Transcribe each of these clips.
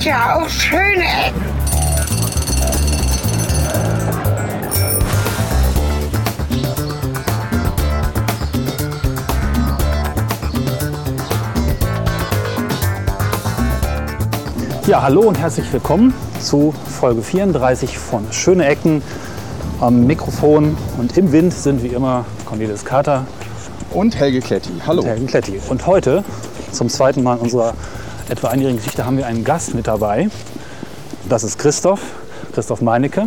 gibt ja auch schöne Ecken. Ja, hallo und herzlich willkommen zu Folge 34 von Schöne Ecken. Am Mikrofon und im Wind sind wie immer Cornelis Kater und Helge Kletti. Hallo. Und Helge Kletti. Und heute, zum zweiten Mal in unserer etwa einjährigen Geschichte, haben wir einen Gast mit dabei. Das ist Christoph, Christoph Meinecke.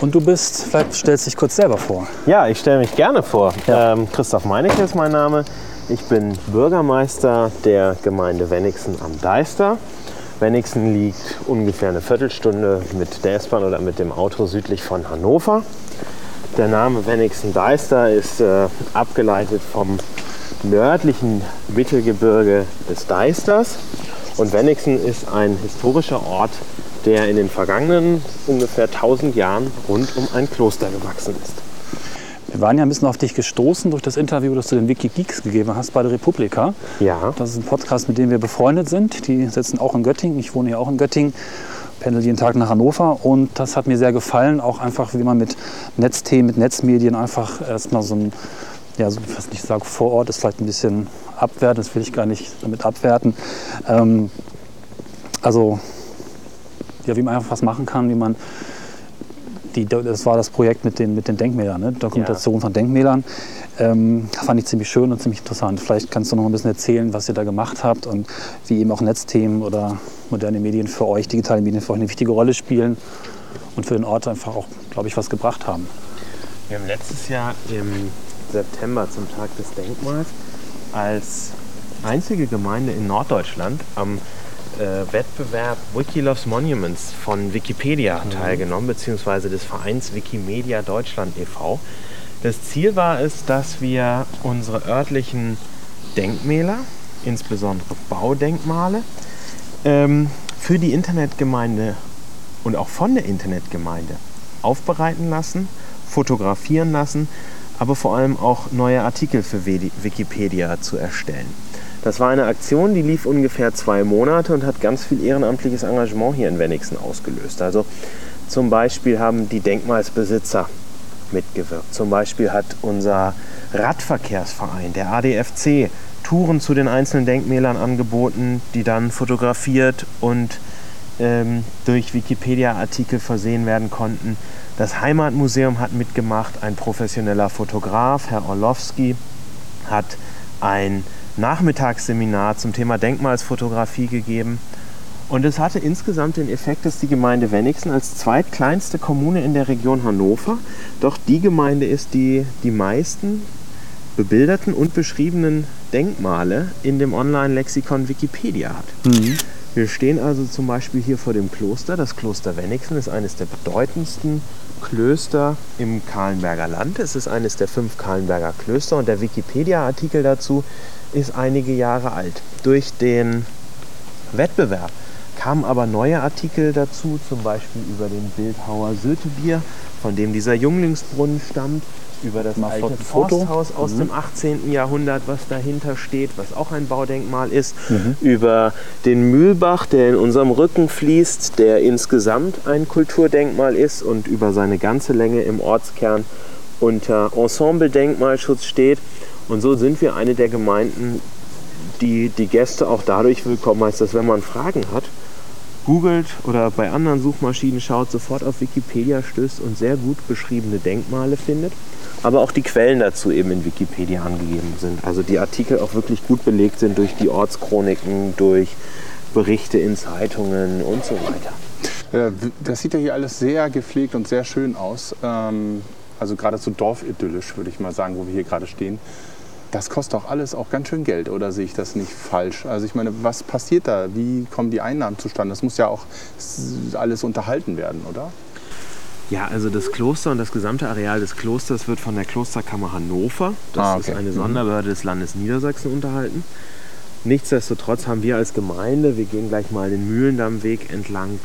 Und du bist, vielleicht stellst du dich kurz selber vor. Ja, ich stelle mich gerne vor. Ja. Ähm, Christoph Meinecke ist mein Name. Ich bin Bürgermeister der Gemeinde Wenigsen am Deister. Wenigsen liegt ungefähr eine Viertelstunde mit der S-Bahn oder mit dem Auto südlich von Hannover. Der Name Wenigsen-Deister ist äh, abgeleitet vom nördlichen Mittelgebirge des Deisters. Und Wenigsen ist ein historischer Ort, der in den vergangenen ungefähr 1000 Jahren rund um ein Kloster gewachsen ist. Wir waren ja ein bisschen auf dich gestoßen durch das Interview, das du den Wikigeeks gegeben hast bei der Republika. Ja. Das ist ein Podcast, mit dem wir befreundet sind. Die sitzen auch in Göttingen. Ich wohne ja auch in Göttingen, pendel jeden Tag nach Hannover. Und das hat mir sehr gefallen, auch einfach, wie man mit Netzthemen, mit Netzmedien einfach erstmal so ein, ja, so, was ich sage, vor Ort ist vielleicht ein bisschen abwerten, das will ich gar nicht damit abwerten. Ähm, also, ja, wie man einfach was machen kann, wie man die, das war das Projekt mit den, mit den Denkmälern, ne? Dokumentation ja. von Denkmälern. Ähm, fand ich ziemlich schön und ziemlich interessant. Vielleicht kannst du noch ein bisschen erzählen, was ihr da gemacht habt und wie eben auch Netzthemen oder moderne Medien für euch, digitale Medien für euch eine wichtige Rolle spielen und für den Ort einfach auch, glaube ich, was gebracht haben. Wir haben letztes Jahr im September zum Tag des Denkmals als einzige Gemeinde in Norddeutschland am äh, Wettbewerb Wikiloves Monuments von Wikipedia mhm. teilgenommen, beziehungsweise des Vereins Wikimedia Deutschland e.V. Das Ziel war es, dass wir unsere örtlichen Denkmäler, insbesondere Baudenkmale, ähm, für die Internetgemeinde und auch von der Internetgemeinde aufbereiten lassen, fotografieren lassen, aber vor allem auch neue Artikel für Wikipedia zu erstellen. Das war eine Aktion, die lief ungefähr zwei Monate und hat ganz viel ehrenamtliches Engagement hier in Wenigsen ausgelöst. Also zum Beispiel haben die Denkmalsbesitzer mitgewirkt. Zum Beispiel hat unser Radverkehrsverein, der ADFC, Touren zu den einzelnen Denkmälern angeboten, die dann fotografiert und ähm, durch Wikipedia-Artikel versehen werden konnten. Das Heimatmuseum hat mitgemacht, ein professioneller Fotograf, Herr Orlowski, hat ein Nachmittagsseminar zum Thema Denkmalsfotografie gegeben. Und es hatte insgesamt den Effekt, dass die Gemeinde Wenigsen als zweitkleinste Kommune in der Region Hannover doch die Gemeinde ist, die die meisten bebilderten und beschriebenen Denkmale in dem Online-Lexikon Wikipedia hat. Mhm. Wir stehen also zum Beispiel hier vor dem Kloster. Das Kloster Wenigsen ist eines der bedeutendsten Klöster im Kahlenberger Land. Es ist eines der fünf Kahlenberger Klöster und der Wikipedia-Artikel dazu ist einige Jahre alt. Durch den Wettbewerb kamen aber neue Artikel dazu, zum Beispiel über den Bildhauer Sötebier, von dem dieser Junglingsbrunnen stammt, über das Mal alte Forsthaus aus mhm. dem 18. Jahrhundert, was dahinter steht, was auch ein Baudenkmal ist, mhm. über den Mühlbach, der in unserem Rücken fließt, der insgesamt ein Kulturdenkmal ist und über seine ganze Länge im Ortskern unter Ensemble-Denkmalschutz steht. Und so sind wir eine der Gemeinden, die die Gäste auch dadurch willkommen heißt, dass wenn man Fragen hat, googelt oder bei anderen Suchmaschinen schaut, sofort auf Wikipedia stößt und sehr gut beschriebene Denkmale findet. Aber auch die Quellen dazu eben in Wikipedia angegeben sind. Also die Artikel auch wirklich gut belegt sind durch die Ortschroniken, durch Berichte in Zeitungen und so weiter. Das sieht ja hier alles sehr gepflegt und sehr schön aus. Ähm, also geradezu dorfidyllisch, würde ich mal sagen, wo wir hier gerade stehen. Das kostet doch alles auch ganz schön Geld, oder sehe ich das nicht falsch? Also ich meine, was passiert da? Wie kommen die Einnahmen zustande? Das muss ja auch alles unterhalten werden, oder? Ja, also das Kloster und das gesamte Areal des Klosters wird von der Klosterkammer Hannover, das ah, okay. ist eine mhm. Sonderbehörde des Landes Niedersachsen, unterhalten. Nichtsdestotrotz haben wir als Gemeinde, wir gehen gleich mal den Mühlendammweg entlang,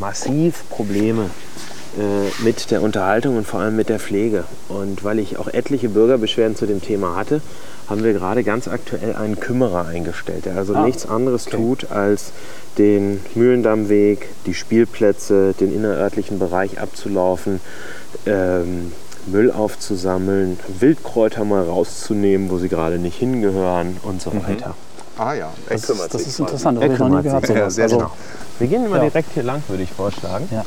massiv Probleme äh, mit der Unterhaltung und vor allem mit der Pflege. Und weil ich auch etliche Bürgerbeschwerden zu dem Thema hatte, haben wir gerade ganz aktuell einen Kümmerer eingestellt, der also Ah, nichts anderes tut, als den Mühlendammweg, die Spielplätze, den innerörtlichen Bereich abzulaufen, ähm, Müll aufzusammeln, Wildkräuter mal rauszunehmen, wo sie gerade nicht hingehören und so weiter. Ah ja, Das, er kümmert ist, das sich ist quasi. interessant, das habe ich noch nie kümmert gehört. Ja, also, genau. Wir gehen immer Ja. direkt hier lang, würde ich vorschlagen. Ja.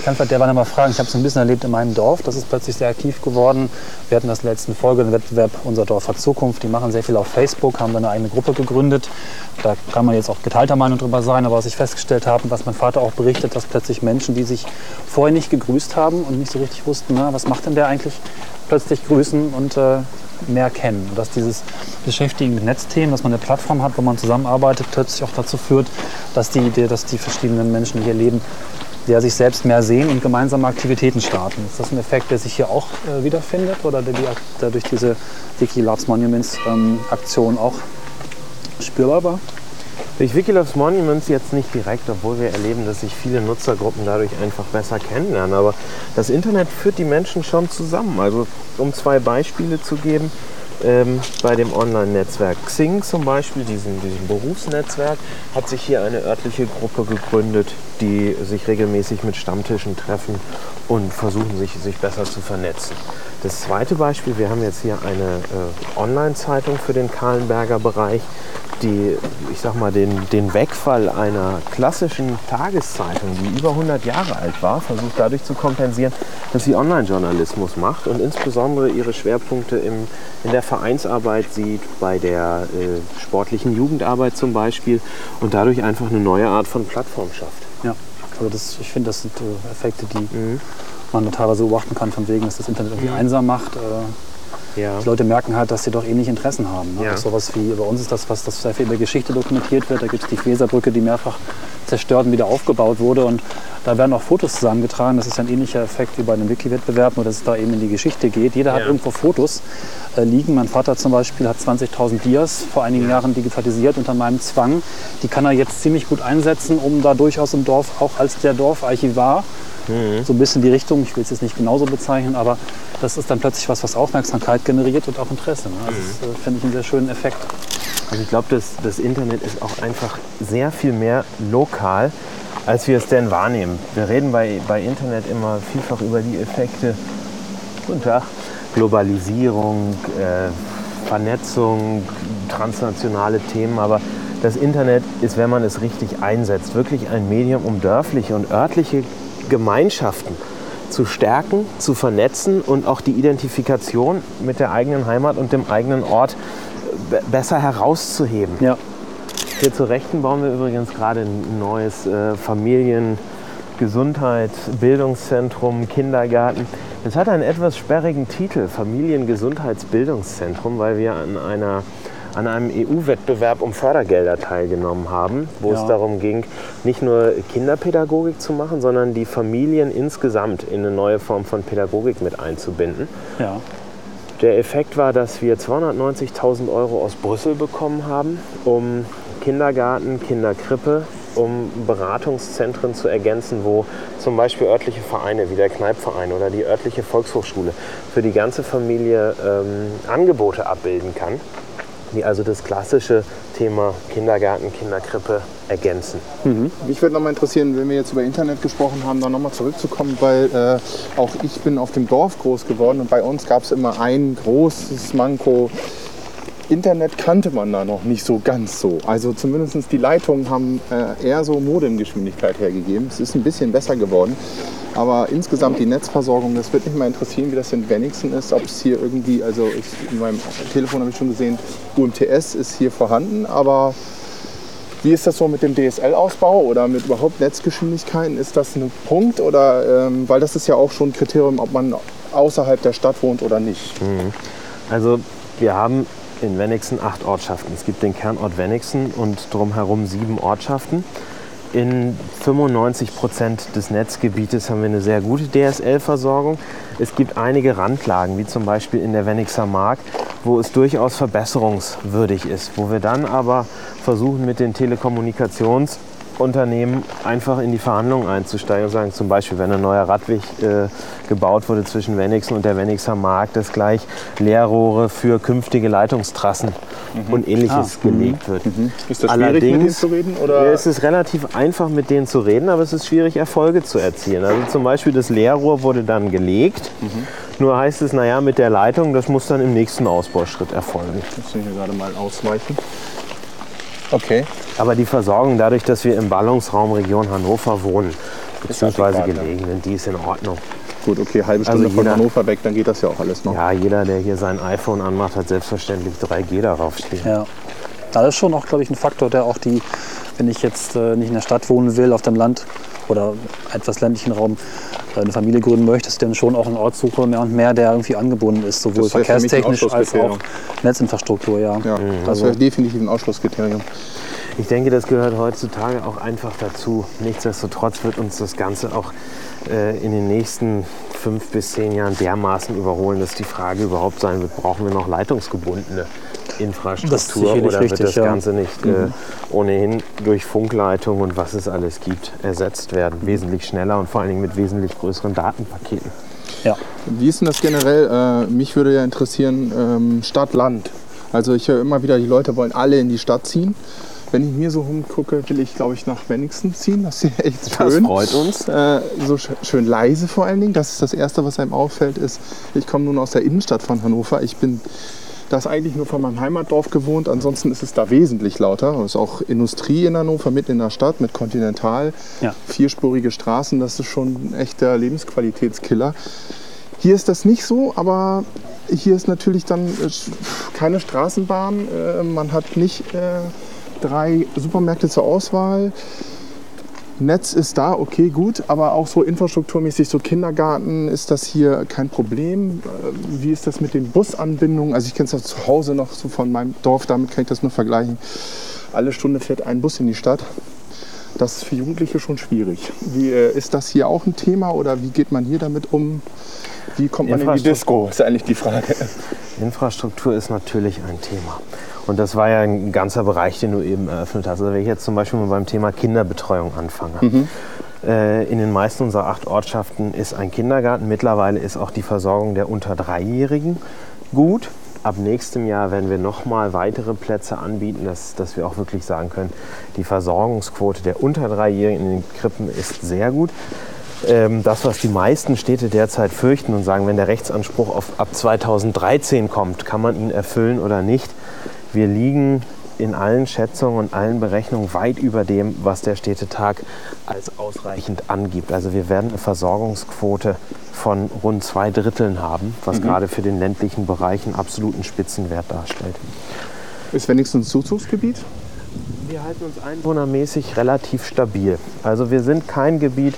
Ich kann vielleicht derweil mal fragen, ich habe es ein bisschen erlebt in meinem Dorf, das ist plötzlich sehr aktiv geworden. Wir hatten das letzten Folge, den Wettbewerb Unser Dorf hat Zukunft, die machen sehr viel auf Facebook, haben dann eine eigene Gruppe gegründet. Da kann man jetzt auch geteilter Meinung drüber sein, aber was ich festgestellt habe, und was mein Vater auch berichtet, dass plötzlich Menschen, die sich vorher nicht gegrüßt haben und nicht so richtig wussten, na, was macht denn der eigentlich, plötzlich grüßen und äh, mehr kennen. Und dass dieses Beschäftigen mit Netzthemen, dass man eine Plattform hat, wo man zusammenarbeitet, plötzlich auch dazu führt, dass die, Idee, dass die verschiedenen Menschen, hier leben, der sich selbst mehr sehen und gemeinsame Aktivitäten starten. Ist das ein Effekt, der sich hier auch äh, wiederfindet oder der, der durch diese Wiki Loves Monuments ähm, Aktion auch spürbar war? Durch Wikiloves Monuments jetzt nicht direkt, obwohl wir erleben, dass sich viele Nutzergruppen dadurch einfach besser kennenlernen. Aber das Internet führt die Menschen schon zusammen. Also um zwei Beispiele zu geben, ähm, bei dem Online-Netzwerk Xing zum Beispiel, diesem, diesem Berufsnetzwerk, hat sich hier eine örtliche Gruppe gegründet, die sich regelmäßig mit Stammtischen treffen und versuchen, sich, sich besser zu vernetzen. Das zweite Beispiel, wir haben jetzt hier eine äh, Online-Zeitung für den Kahlenberger Bereich, die, ich sag mal, den, den Wegfall einer klassischen Tageszeitung, die über 100 Jahre alt war, versucht dadurch zu kompensieren, dass sie Online-Journalismus macht und insbesondere ihre Schwerpunkte im, in der Vereinsarbeit sieht, bei der äh, sportlichen Jugendarbeit zum Beispiel und dadurch einfach eine neue Art von Plattform schafft. Ja, also das, ich finde, das sind äh, Effekte, die man da teilweise beobachten kann, von wegen, dass das Internet irgendwie einsam macht. Äh, Ja. die Leute merken halt, dass sie doch ähnliche Interessen haben. Ne? Ja. Auch sowas wie bei uns ist das, was das sehr viel über Geschichte dokumentiert wird. Da gibt es die Feserbrücke, die mehrfach zerstört und wieder aufgebaut wurde. Und da werden auch Fotos zusammengetragen. Das ist ein ähnlicher Effekt wie bei einem Wiki-Wettbewerb, nur dass es da eben in die Geschichte geht. Jeder hat Ja. irgendwo Fotos äh, liegen. Mein Vater zum Beispiel hat 20.000 Dias vor einigen Jahren digitalisiert unter meinem Zwang. Die kann er jetzt ziemlich gut einsetzen, um da durchaus im Dorf auch als der Dorfarchivar so ein bisschen die Richtung, ich will es jetzt nicht genauso bezeichnen, aber das ist dann plötzlich was, was Aufmerksamkeit generiert und auch Interesse. Ne? Also Das äh, finde ich einen sehr schönen Effekt. Also ich glaube, das, das Internet ist auch einfach sehr viel mehr lokal, als wir es denn wahrnehmen. Wir reden bei, bei Internet immer vielfach über die Effekte Guten Tag. Globalisierung, äh, Vernetzung, transnationale Themen, aber das Internet ist, wenn man es richtig einsetzt, wirklich ein Medium, um dörfliche und örtliche Gemeinschaften zu stärken, zu vernetzen und auch die Identifikation mit der eigenen Heimat und dem eigenen Ort be- besser herauszuheben. Ja, Hier zur Rechten bauen wir übrigens gerade ein neues äh, Familien-, Bildungszentrum, Kindergarten. Es hat einen etwas sperrigen Titel, Familiengesundheitsbildungszentrum, weil wir an, einer, an einem EU-Wettbewerb um Fördergelder teilgenommen haben, wo Ja. es darum ging, nicht nur Kinderpädagogik zu machen, sondern die Familien insgesamt in eine neue Form von Pädagogik mit einzubinden. ja. Der Effekt war, dass wir 290.000 Euro aus Brüssel bekommen haben, um Kindergarten, Kinderkrippe, um Beratungszentren zu ergänzen, wo zum Beispiel örtliche Vereine wie der Kneipverein oder die örtliche Volkshochschule für die ganze Familie ähm, Angebote abbilden kann, die also das klassische Thema Kindergarten, Kinderkrippe ergänzen. Mich würde noch mal interessieren, wenn wir jetzt über Internet gesprochen haben, noch mal zurückzukommen, weil äh, auch ich bin auf dem Dorf groß geworden und bei uns gab es immer ein großes Manko. Internet kannte man da noch nicht so ganz so. Also zumindest die Leitungen haben äh, eher so Modemgeschwindigkeit hergegeben. Es ist ein bisschen besser geworden. Aber insgesamt die Netzversorgung, das würde mich mal interessieren, wie das in Wenigsen ist. Ob es hier irgendwie, also ich, in meinem Telefon habe ich schon gesehen, UMTS ist hier vorhanden, aber wie ist das so mit dem DSL-Ausbau oder mit überhaupt Netzgeschwindigkeiten? Ist das ein Punkt oder ähm, weil das ist ja auch schon ein Kriterium, ob man außerhalb der Stadt wohnt oder nicht. Also wir haben in Wenigsen acht Ortschaften. Es gibt den Kernort Wenigsen und drumherum sieben Ortschaften. In 95 Prozent des Netzgebietes haben wir eine sehr gute DSL-Versorgung. Es gibt einige Randlagen, wie zum Beispiel in der Wennigser Mark, wo es durchaus verbesserungswürdig ist, wo wir dann aber versuchen mit den Telekommunikations Unternehmen einfach in die Verhandlungen einzusteigen und sagen, zum Beispiel, wenn ein neuer Radweg äh, gebaut wurde zwischen Wennigsen und der Wennigser Markt, dass gleich Leerrohre für künftige Leitungstrassen und ähnliches gelegt wird. Ist das schwierig, mit denen zu reden? Oder? Es ist relativ einfach, mit denen zu reden, aber es ist schwierig, Erfolge zu erzielen. Also zum Beispiel das Leerrohr wurde dann gelegt. Nur heißt es, naja, mit der Leitung, das muss dann im nächsten Ausbauschritt erfolgen. Muss ich hier gerade mal ausweichen. Okay. Aber die Versorgung, dadurch, dass wir im Ballungsraum Region Hannover wohnen, beziehungsweise gelegen sind, die ist in Ordnung. Gut, okay, halbe Also Stunde von jeder- Hannover weg, dann geht das ja auch alles noch. Ja, jeder, der hier sein iPhone anmacht, hat selbstverständlich 3G darauf stehen. Ja. Das ist schon auch, glaube ich, ein Faktor, der auch die, wenn ich jetzt äh, nicht in der Stadt wohnen will, auf dem Land oder etwas ländlichen Raum äh, eine Familie gründen möchte, ist dann schon auch ein Ort suche, mehr und mehr, der irgendwie angebunden ist, sowohl Das ein verkehrstechnisch als auch. Netzinfrastruktur, ja. Ja, das Also- wäre definitiv ein Ausschlusskriterium. Ich denke, das gehört heutzutage auch einfach dazu. Nichtsdestotrotz wird uns das Ganze auch äh, in den nächsten fünf bis zehn Jahren dermaßen überholen, dass die Frage überhaupt sein wird, brauchen wir noch leitungsgebundene Infrastruktur Das oder wird richtig, das ja. Ganze nicht äh, ohnehin durch Funkleitung und was es alles gibt ersetzt werden? Wesentlich schneller und vor allen Dingen mit wesentlich größeren Datenpaketen. ja. Wie ist denn das generell? Äh, mich würde ja interessieren, ähm, Stadt-Land. Also ich höre immer wieder, die Leute wollen alle in die Stadt ziehen. Wenn ich mir so umgucke, will ich, glaube ich, nach Wenigsten ziehen. Das ist ja echt Das schön. freut uns. Äh, so sch schön leise vor allen Dingen. Das ist das Erste, was einem auffällt, ist, ich komme nun aus der Innenstadt von Hannover. Ich bin das eigentlich nur von meinem Heimatdorf gewohnt. Ansonsten ist es da wesentlich lauter. Es ist auch Industrie in Hannover, mitten in der Stadt mit Continental. Ja. Vierspurige Straßen, das ist schon ein echter Lebensqualitätskiller. Hier ist das nicht so, aber hier ist natürlich dann äh, keine Straßenbahn. Äh, man hat nicht äh, drei Supermärkte zur Auswahl. Netz ist da, okay, gut, aber auch so infrastrukturmäßig, so Kindergarten, ist das hier kein Problem? Wie ist das mit den Busanbindungen? Also ich kenne es ja zu Hause noch so von meinem Dorf, damit kann ich das nur vergleichen. Alle Stunde fährt ein Bus in die Stadt. Das ist für Jugendliche schon schwierig. Wie, äh, ist das hier auch ein Thema oder wie geht man hier damit um? Wie kommt man in die Infrastruktur. Disco, ist eigentlich die Frage. Infrastruktur ist natürlich ein Thema. Und das war ja ein ganzer Bereich, den du eben eröffnet hast. Also wenn ich jetzt zum Beispiel mal beim Thema Kinderbetreuung anfange. Äh, in den meisten unserer acht Ortschaften ist ein Kindergarten. Mittlerweile ist auch die Versorgung der unter Dreijährigen gut. Ab nächstem Jahr werden wir noch mal weitere Plätze anbieten, dass, dass wir auch wirklich sagen können, die Versorgungsquote der unter Dreijährigen in den Krippen ist sehr gut. Ähm, das, was die meisten Städte derzeit fürchten und sagen, wenn der Rechtsanspruch auf, ab 2013 kommt, kann man ihn erfüllen oder nicht. Wir liegen in allen Schätzungen und allen Berechnungen weit über dem, was der Städtetag als ausreichend angibt. Also wir werden eine Versorgungsquote von rund zwei Dritteln haben, was gerade für den ländlichen Bereich einen absoluten Spitzenwert darstellt. Ist wenigstens ein Zuzugsgebiet? Wir halten uns einwohnermäßig relativ stabil. Also wir sind kein Gebiet,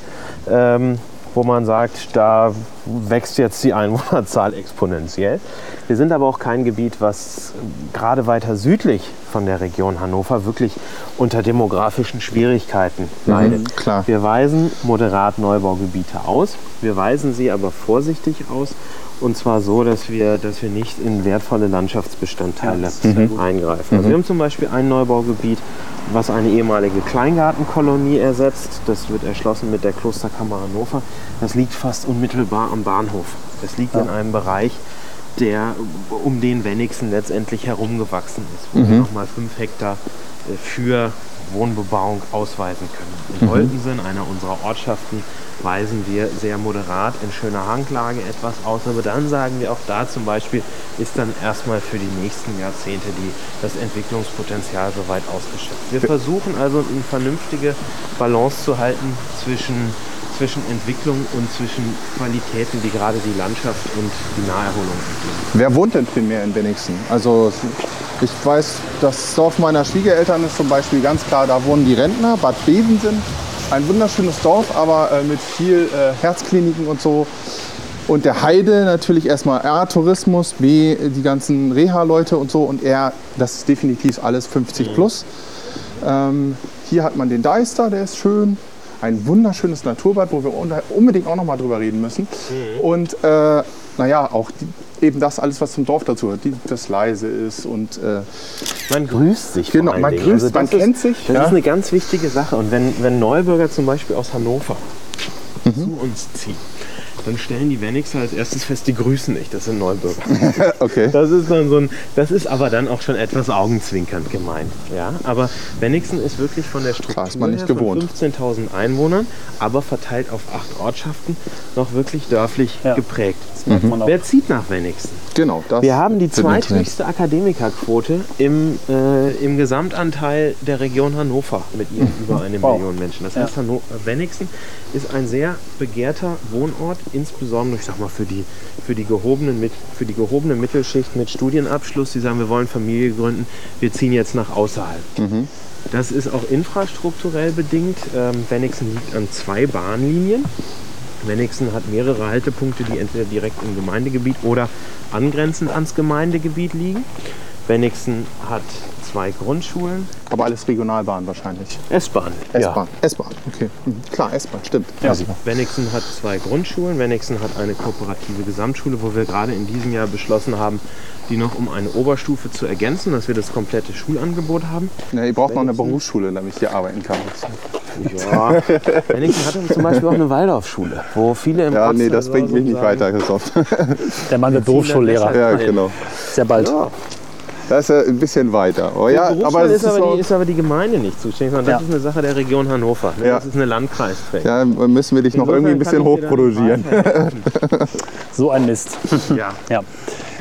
ähm, wo man sagt, da wächst jetzt die Einwohnerzahl exponentiell. Wir sind aber auch kein Gebiet, was gerade weiter südlich von der Region Hannover wirklich unter demografischen Schwierigkeiten leidet. klar. Wir weisen moderat Neubaugebiete aus. Wir weisen sie aber vorsichtig aus. Und zwar so, dass wir, dass wir nicht in wertvolle Landschaftsbestandteile eingreifen. Also wir haben zum Beispiel ein Neubaugebiet, was eine ehemalige Kleingartenkolonie ersetzt. Das wird erschlossen mit der Klosterkammer Hannover. Das liegt fast unmittelbar am Bahnhof. Das liegt in einem Bereich, der um den Wenigsen letztendlich herumgewachsen ist, wo wir nochmal fünf Hektar äh, für Wohnbebauung ausweisen können. In Holtensen, einer unserer Ortschaften, weisen wir sehr moderat in schöner Hanglage etwas aus, aber dann sagen wir auch da zum Beispiel, ist dann erstmal für die nächsten Jahrzehnte die, das Entwicklungspotenzial soweit ausgeschöpft. Wir versuchen also eine vernünftige Balance zu halten zwischen, zwischen Entwicklung und zwischen Qualitäten, die gerade die Landschaft und die Naherholung entwickeln. Wer wohnt denn primär in Wenigsen? Also ich weiß, das Dorf meiner Schwiegereltern ist zum Beispiel ganz klar, da wohnen die Rentner, Bad Bevensen. Ein wunderschönes Dorf, aber äh, mit viel äh, Herzkliniken und so. Und der Heide natürlich erstmal A, Tourismus, B, die ganzen Reha-Leute und so. Und R, das ist definitiv alles 50 plus. Ähm, hier hat man den Deister, der ist schön. Ein wunderschönes Naturbad, wo wir unbedingt auch noch mal drüber reden müssen. Und äh, naja, auch die, eben das alles, was zum Dorf dazu gehört, die, das leise ist und äh, Man grüßt sich. Genau, man Dingen. grüßt, das man ist, kennt sich, Das ja. ist eine ganz wichtige Sache. Und wenn, wenn Neubürger zum Beispiel aus Hannover Mhm. zu uns ziehen, dann stellen die Wenigster als erstes fest, die grüßen nicht. Das sind Neubürger. okay. Das ist dann so ein, das ist aber dann auch schon etwas augenzwinkernd gemeint. Ja, aber Wenigsen ist wirklich von der Struktur Klar, ist man nicht her gewohnt. von 15.000 Einwohnern, aber verteilt auf acht Ortschaften noch wirklich dörflich Ja. geprägt. auch. Wer zieht nach Wenigsen? Genau, Wir haben die zweithöchste Akademikerquote im, äh, im Gesamtanteil der Region Hannover mit ihren über eine Wow. Million Menschen. Das Ja. heißt, Hanno Wenigsen ist ein sehr begehrter Wohnort, insbesondere ich sag mal, für, die, für, die gehobenen, mit- für die gehobene Mittelschicht mit Studienabschluss, die sagen, wir wollen Familie gründen, wir ziehen jetzt nach außerhalb. Das ist auch infrastrukturell bedingt. Ähm, Wenigsen liegt an zwei Bahnlinien. Wenigsen hat mehrere Haltepunkte, die entweder direkt im Gemeindegebiet oder angrenzend ans Gemeindegebiet liegen. Wenigsen hat zwei Grundschulen. Aber alles Regionalbahn wahrscheinlich. S-Bahn. S-Bahn. S-Bahn, okay. Mhm. Klar, S-Bahn, stimmt. Ja. Wenigsen hat zwei Grundschulen. Wenigsen hat eine kooperative Gesamtschule, wo wir gerade in diesem Jahr beschlossen haben, die noch um eine Oberstufe zu ergänzen, dass wir das komplette Schulangebot haben. Ja, ihr braucht noch eine Berufsschule, damit ich hier arbeiten kann. Ja. Wenigsen hat zum Beispiel auch eine Waldorfschule, wo viele im Ja, nee, Ortsteil das bringt mich nicht weiter, Christoph. Der Mann wird Berufsschullehrer. ja, genau. Sehr bald. Ja. Das ist ja ein bisschen weiter. Oh, ja, aber, ist, aber die, ist aber die Gemeinde nicht zuständig, sondern das Ja. ist eine Sache der Region Hannover. Ne? Ja. Das ist eine Landkreisträger. ja, müssen wir dich noch irgendwie ein bisschen hochproduzieren. So ein Mist. Ja. Ja.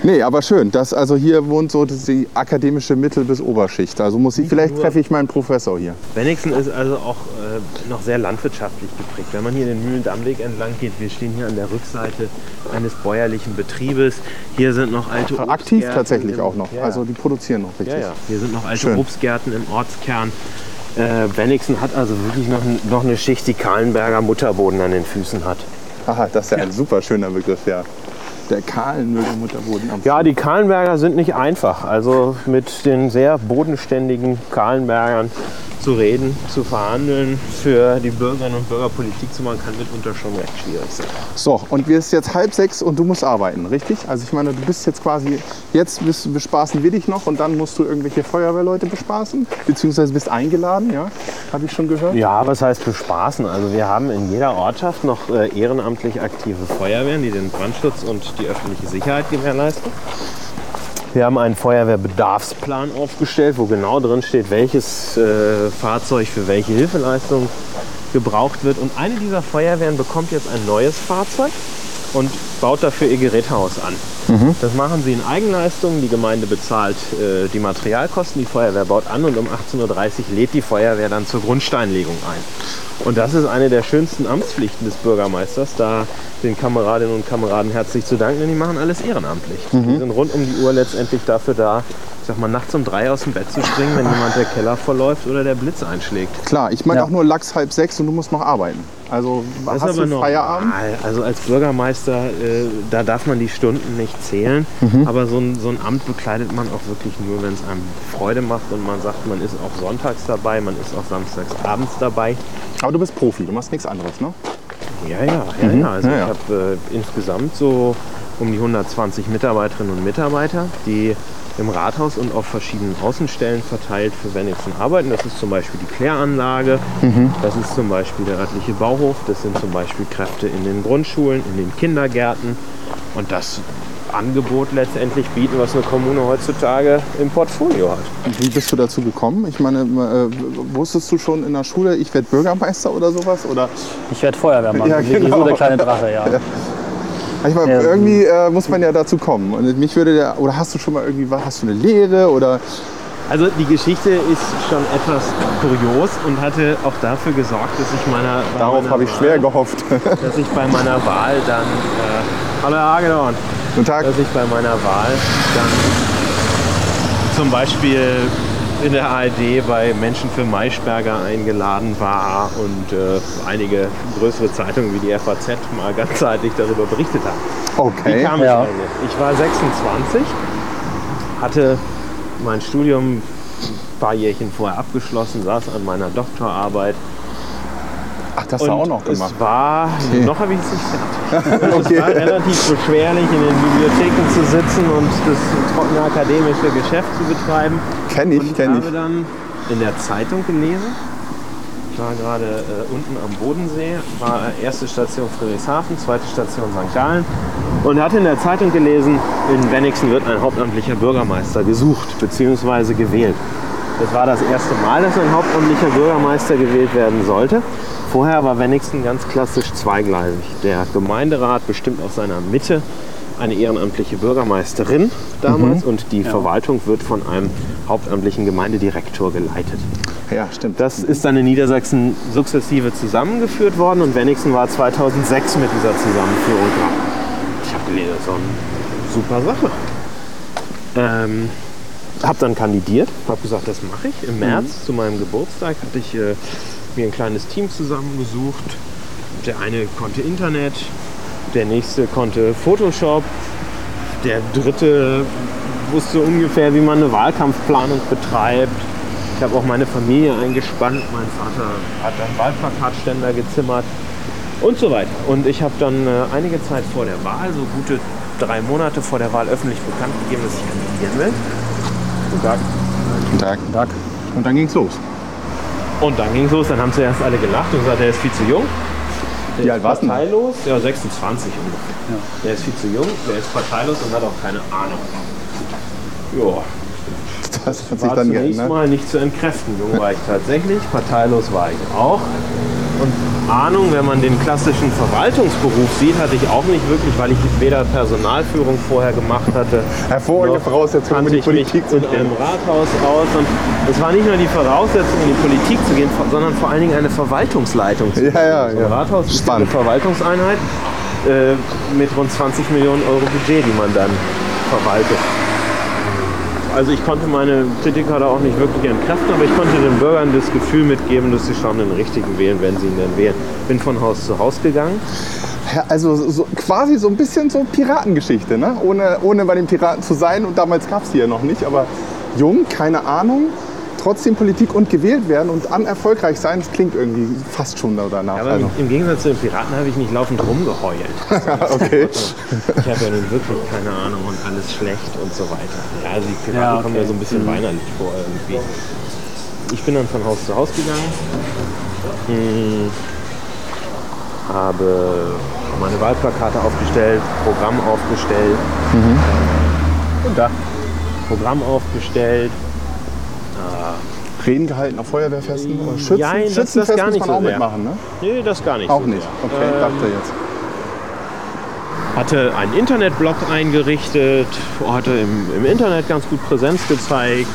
Nee, aber schön. Das, also hier wohnt so die akademische Mittel- bis Oberschicht. Also muss ich, vielleicht treffe ich meinen Professor hier. Wenigsen ist also auch äh, noch sehr landwirtschaftlich geprägt. Wenn man hier den Mühlendammweg entlang geht, wir stehen hier an der Rückseite eines bäuerlichen Betriebes. Hier sind noch alte Aktiv Obstgärten tatsächlich im- auch noch. Ja, ja. Also die produzieren noch richtig. ja, ja. Hier sind noch alte Schön. Obstgärten im Ortskern. Äh, Wenigsen hat also wirklich noch, noch eine Schicht, die Kahlenberger Mutterboden an den Füßen hat. Aha, das ist ja ein super schöner Begriff, ja. Der Kahlenmüller Mutterboden am Ja, die Kahlenberger sind nicht einfach. Also mit den sehr bodenständigen Kahlenbergern zu reden, zu verhandeln, für die Bürgerinnen und Bürger Politik zu machen, kann mitunter schon recht schwierig sein. So, und wir ist jetzt halb sechs und du musst arbeiten, richtig? Also ich meine, du bist jetzt quasi, jetzt bist, bespaßen wir dich noch und dann musst du irgendwelche Feuerwehrleute bespaßen, beziehungsweise bist eingeladen, ja? Habe ich schon gehört? Ja, was heißt bespaßen? Also wir haben in jeder Ortschaft noch äh, ehrenamtlich aktive Feuerwehren, die den Brandschutz und die öffentliche Sicherheit gewährleisten. Wir haben einen Feuerwehrbedarfsplan aufgestellt, wo genau drin steht, welches äh, Fahrzeug für welche Hilfeleistung gebraucht wird. Und eine dieser Feuerwehren bekommt jetzt ein neues Fahrzeug und baut dafür ihr Gerätehaus an. Das machen sie in Eigenleistung. Die Gemeinde bezahlt äh, die Materialkosten, die Feuerwehr baut an und um 18.30 Uhr lädt die Feuerwehr dann zur Grundsteinlegung ein. Und das ist eine der schönsten Amtspflichten des Bürgermeisters, da den Kameradinnen und Kameraden herzlich zu danken, denn die machen alles ehrenamtlich. Die sind rund um die Uhr letztendlich dafür da, ich sag mal, nachts um drei aus dem Bett zu springen, wenn jemand der Keller verläuft oder der Blitz einschlägt. Klar, ich meine Ja. auch nur Lachs halb sechs und du musst noch arbeiten. Also Das hast du normal. Feierabend? Also als Bürgermeister, äh, da darf man die Stunden nicht zählen. Mhm. Aber so ein, so ein Amt bekleidet man auch wirklich nur, wenn es einem Freude macht und man sagt, man ist auch sonntags dabei, man ist auch samstags abends dabei. Aber du bist Profi, du machst nichts anderes, ne? Ja, ja, ja, ja. Also Ja, ja. ich habe äh, insgesamt so um die 120 Mitarbeiterinnen und Mitarbeiter, die im Rathaus und auf verschiedenen Außenstellen verteilt für Wenigsen arbeiten. Das ist zum Beispiel die Kläranlage, das ist zum Beispiel der örtliche Bauhof, das sind zum Beispiel Kräfte in den Grundschulen, in den Kindergärten und das Angebot letztendlich bieten, was eine Kommune heutzutage im Portfolio hat. Wie bist du dazu gekommen? Ich meine, äh, wusstest du schon in der Schule, ich werde Bürgermeister oder sowas? Oder Ich werde Feuerwehrmann. Ja, Wie genau. so der kleine Drache, ja. ich meine, Ja. irgendwie äh, muss man ja dazu kommen. Und mich würde der, oder hast du schon mal irgendwie, hast du eine Lehre oder Also die Geschichte ist schon etwas kurios und hatte auch dafür gesorgt, dass ich meiner bei darauf meiner habe ich Wahl- schwer gehofft. dass ich bei meiner Wahl dann äh, Hallo Hagedorn, Guten Tag. dass ich bei meiner Wahl dann zum Beispiel in der ARD bei Menschen für Maischberger eingeladen war und äh, einige größere Zeitungen wie die FAZ mal ganzzeitig darüber berichtet haben. Wie Okay. kam es Ja. eigentlich? Ich war 26, hatte mein Studium ein paar Jährchen vorher abgeschlossen, saß an meiner Doktorarbeit Ach, das hast du auch noch es gemacht. war, noch habe ich es nicht fertig. Okay. Es war relativ beschwerlich, in den Bibliotheken zu sitzen und das trockene akademische Geschäft zu betreiben. Kenn ich, Und ich kenn habe ich. dann in der Zeitung gelesen, ich war gerade äh, unten am Bodensee, war erste Station Friedrichshafen, zweite Station St. Gallen und hatte in der Zeitung gelesen, in Wenigsen wird ein hauptamtlicher Bürgermeister gesucht bzw. gewählt. Das war das erste Mal, dass ein hauptamtlicher Bürgermeister gewählt werden sollte. Vorher war Wenigsen ganz klassisch zweigleisig. Der Gemeinderat bestimmt aus seiner Mitte eine ehrenamtliche Bürgermeisterin damals und die Verwaltung wird von einem hauptamtlichen Gemeindedirektor geleitet. Ja, stimmt. Das ist dann in Niedersachsen sukzessive zusammengeführt worden und Wenigsen war 2006 mit dieser Zusammenführung dran. Ich habe gelesen, das ist eine super Sache. Ähm, habe dann kandidiert, habe gesagt, das mache ich. Im März zu meinem Geburtstag hatte ich äh, mir ein kleines Team zusammengesucht. Der eine konnte Internet, der nächste konnte Photoshop, der dritte wusste ungefähr, wie man eine Wahlkampfplanung betreibt. Ich habe auch meine Familie eingespannt. Mein Vater hat einen Wahlplakatständer gezimmert und so weiter. Und ich habe dann äh, einige Zeit vor der Wahl, so gute drei Monate vor der Wahl, öffentlich bekannt gegeben, dass ich kandidieren will. Guten Tag. Guten Tag. Tag. Und dann ging's los. Und dann ging es los. Dann haben zuerst alle gelacht und gesagt, der ist viel zu jung. Der Wie alt warst du? Parteilos. Ja, 26 ungefähr. Der ist viel zu jung, der ist parteilos und hat auch keine Ahnung. Ja, Das hat sich war dann zunächst geändert. mal nicht zu entkräften. Jung war ich tatsächlich, parteilos war ich auch. Und Ahnung, wenn man den klassischen Verwaltungsberuf sieht, hatte ich auch nicht wirklich, weil ich weder Personalführung vorher gemacht hatte. Hervorragende Voraussetzung, um in die Politik zu gehen. einem Rathaus aus. Und es war nicht nur die Voraussetzung, in die Politik zu gehen, sondern vor allen Dingen eine Verwaltungsleitung zu Ja, ja, ein ja. Rathaus ist Spannend. eine Verwaltungseinheit äh, mit rund 20 Millionen Euro Budget, die man dann verwaltet. Also ich konnte meine Kritiker da auch nicht wirklich entkräften, aber ich konnte den Bürgern das Gefühl mitgeben, dass sie schon den richtigen wählen, wenn sie ihn denn wählen. Bin von Haus zu Haus gegangen. Ja, also so, quasi so ein bisschen so Piratengeschichte, ne? ohne, ohne bei den Piraten zu sein. Und damals gab es die ja noch nicht. Aber jung, keine Ahnung, trotzdem Politik und gewählt werden und an erfolgreich sein, das klingt irgendwie fast schon danach. Aber also. im Gegensatz zu den Piraten habe ich nicht laufend rumgeheult. okay. Ich habe ja nun wirklich keine Ahnung und alles schlecht und so weiter. Ja, also die Piraten Ja, okay. kommen mir so ein bisschen weinerlich vor irgendwie. Ich bin dann von Haus zu Haus gegangen, hm, habe meine Wahlplakate aufgestellt, Programm aufgestellt. Und da. Programm aufgestellt. Reden gehalten auf Feuerwehrfesten oder Schützen, Jein, das- das Schützenfest gar muss nicht man so auch sehr. mitmachen, ne? Nee, das gar nicht. Auch so nicht. sehr. Okay, Ähm, dachte jetzt. hatte einen Internetblog eingerichtet, hatte im, im Internet ganz gut Präsenz gezeigt.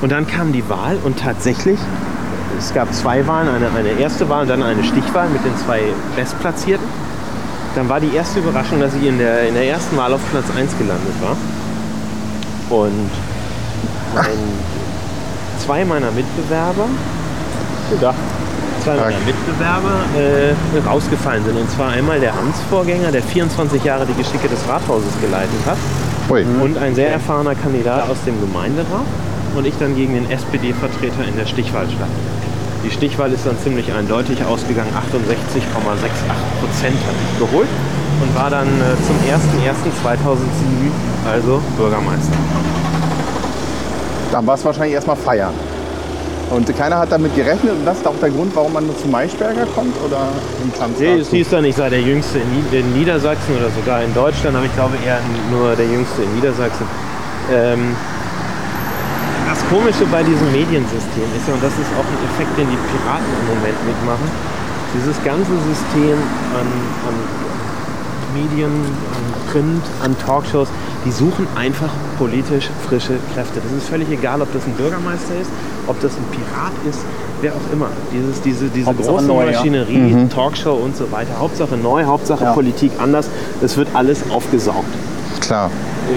Und dann kam die Wahl und tatsächlich, es gab zwei Wahlen, eine, eine erste Wahl und dann eine Stichwahl mit den zwei Bestplatzierten. Dann war die erste Überraschung, dass ich in der, in der ersten Wahl auf Platz 1 gelandet war. Und mein, zwei meiner Mitbewerber, ja, zwei meiner. Mitbewerber äh, rausgefallen sind. Und zwar einmal der Amtsvorgänger, der 24 Jahre die Geschicke des Rathauses geleitet hat Ui. und ein sehr erfahrener Kandidat aus dem Gemeinderat und ich dann gegen den SPD-Vertreter in der Stichwahl stand. Die Stichwahl ist dann ziemlich eindeutig ausgegangen, 68,68 Prozent habe ich geholt und war dann äh, zum 01.01.2007 also Bürgermeister. Dann war es wahrscheinlich erstmal feiern. Und keiner hat damit gerechnet und das ist auch der Grund, warum man nur zu Maischberger kommt oder im Tanz Nee, es hieß dann, ich sei der Jüngste in Niedersachsen oder sogar in Deutschland, aber ich glaube eher nur der Jüngste in Niedersachsen. Ähm, das Komische bei diesem Mediensystem ist ja, und das ist auch ein Effekt, den die Piraten im Moment mitmachen, dieses ganze System an, an Medien, an Print, an Talkshows, die suchen einfach politisch frische Kräfte. Das ist völlig egal, ob das ein Bürgermeister ist, ob das ein Pirat ist, wer auch immer. Dieses, diese diese Hauptsache große neu, ja. Maschinerie, Talkshow und so weiter. Hauptsache neu, Hauptsache Ja. Politik anders. Es wird alles aufgesaugt. Klar.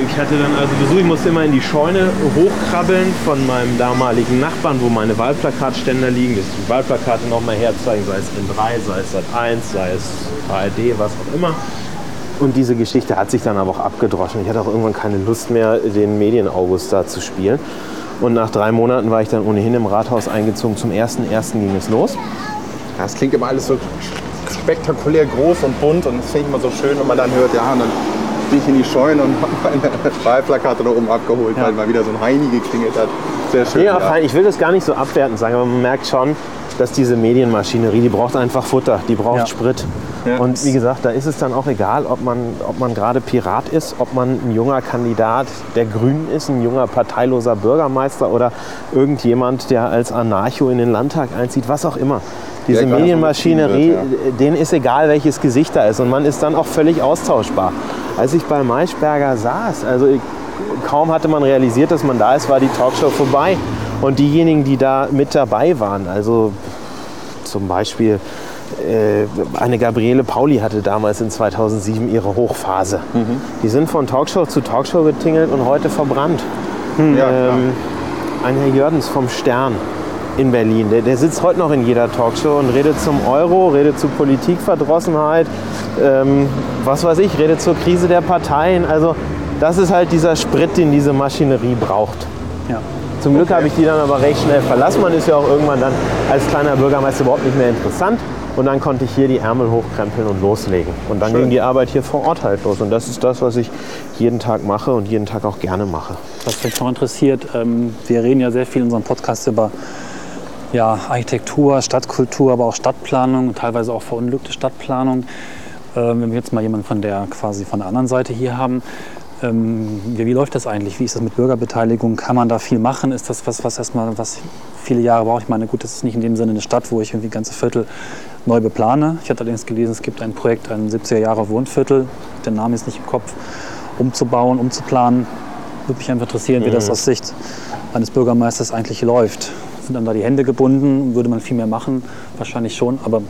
Ich hatte dann also Besuch, ich musste immer in die Scheune hochkrabbeln von meinem damaligen Nachbarn, wo meine Wahlplakatständer liegen. Das die Wahlplakate nochmal herzeigen, sei es N3, sei es Sat1, sei es ARD, was auch immer. Und diese Geschichte hat sich dann aber auch abgedroschen. Ich hatte auch irgendwann keine Lust mehr, den Medien-August da zu spielen. Und nach drei Monaten war ich dann ohnehin im Rathaus eingezogen. Zum 1.1. ging es los. Ja, es klingt immer alles so spektakulär groß und bunt und das finde ich immer so schön, wenn man dann hört, ja, und dann bin ich in die Scheune und habe meine Wahlplakate da oben abgeholt, weil mal wieder so ein Heini geklingelt hat. Sehr schön. Ja, fein. Ich will das gar nicht so abwertend sagen, aber man merkt schon, dass diese Medienmaschinerie, die braucht einfach Futter, die braucht Ja. Sprit. Ja. Und wie gesagt, da ist es dann auch egal, ob man, ob man gerade Pirat ist, ob man ein junger Kandidat der Grünen ist, ein junger parteiloser Bürgermeister oder irgendjemand, der als Anarcho in den Landtag einzieht, was auch immer. Diese gerade Medienmaschinerie, wird, denen ist egal, welches Gesicht da ist. Und man ist dann auch völlig austauschbar. Als ich bei Maischberger saß, also ich, kaum hatte man realisiert, dass man da ist, war die Talkshow vorbei. Und diejenigen, die da mit dabei waren, also zum Beispiel äh, eine Gabriele Pauli hatte damals in 2007 ihre Hochphase. Die sind von Talkshow zu Talkshow getingelt und heute verbrannt. ja, klar. Ähm, ein Herr Jördens vom Stern in Berlin, der, der sitzt heute noch in jeder Talkshow und redet zum Euro, redet zu Politikverdrossenheit, ähm, was weiß ich, redet zur Krise der Parteien. Also das ist halt dieser Sprit, den diese Maschinerie braucht. Ja. Zum Glück habe ich die dann aber recht schnell verlassen. Man ist ja auch irgendwann dann als kleiner Bürgermeister überhaupt nicht mehr interessant. Und dann konnte ich hier die Ärmel hochkrempeln und loslegen. Und dann Schön. ging die Arbeit hier vor Ort halt los. Und das ist das, was ich jeden Tag mache und jeden Tag auch gerne mache. Was mich noch interessiert, ähm, wir reden ja sehr viel in unserem Podcast über ja, Architektur, Stadtkultur, aber auch Stadtplanung und teilweise auch verunglückte Stadtplanung. Ähm, wenn wir jetzt mal jemanden von der quasi von der anderen Seite hier haben, ähm, wie, wie läuft das eigentlich? Wie ist das mit Bürgerbeteiligung? Kann man da viel machen? Ist das was, was erstmal was viele Jahre braucht? Ich meine, gut, das ist nicht in dem Sinne eine Stadt, wo ich irgendwie ganze Viertel neu beplane. Ich hatte allerdings gelesen, es gibt ein Projekt, ein 70er Jahre Wohnviertel, der Name ist nicht im Kopf, umzubauen, umzuplanen. Würde mich einfach interessieren, wie das aus Sicht eines Bürgermeisters eigentlich läuft. Sind dann da die Hände gebunden? Würde man viel mehr machen? Wahrscheinlich schon, aber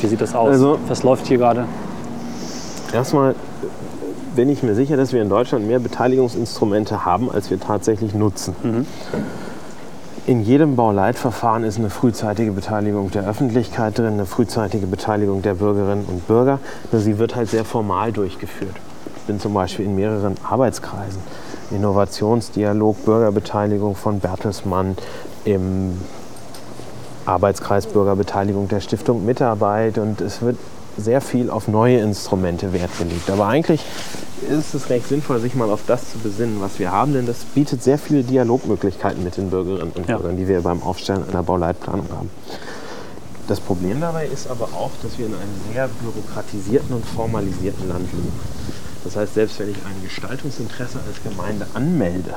wie sieht das aus? Also- Was läuft hier gerade? Erstmal bin ich mir sicher, dass wir in Deutschland mehr Beteiligungsinstrumente haben, als wir tatsächlich nutzen. In jedem Bauleitverfahren ist eine frühzeitige Beteiligung der Öffentlichkeit drin, eine frühzeitige Beteiligung der Bürgerinnen und Bürger. Nur sie wird halt sehr formal durchgeführt. Ich bin zum Beispiel in mehreren Arbeitskreisen. Innovationsdialog, Bürgerbeteiligung von Bertelsmann, im Arbeitskreis Bürgerbeteiligung der Stiftung Mitarbeit und es wird sehr viel auf neue Instrumente Wert gelegt. Aber eigentlich ist es recht sinnvoll, sich mal auf das zu besinnen, was wir haben, denn das bietet sehr viele Dialogmöglichkeiten mit den Bürgerinnen und Ja. Bürgern, die wir beim Aufstellen einer Bauleitplanung haben. Das Problem dabei ist aber auch, dass wir in einem sehr bürokratisierten und formalisierten Land leben. Das heißt, selbst wenn ich ein Gestaltungsinteresse als Gemeinde anmelde,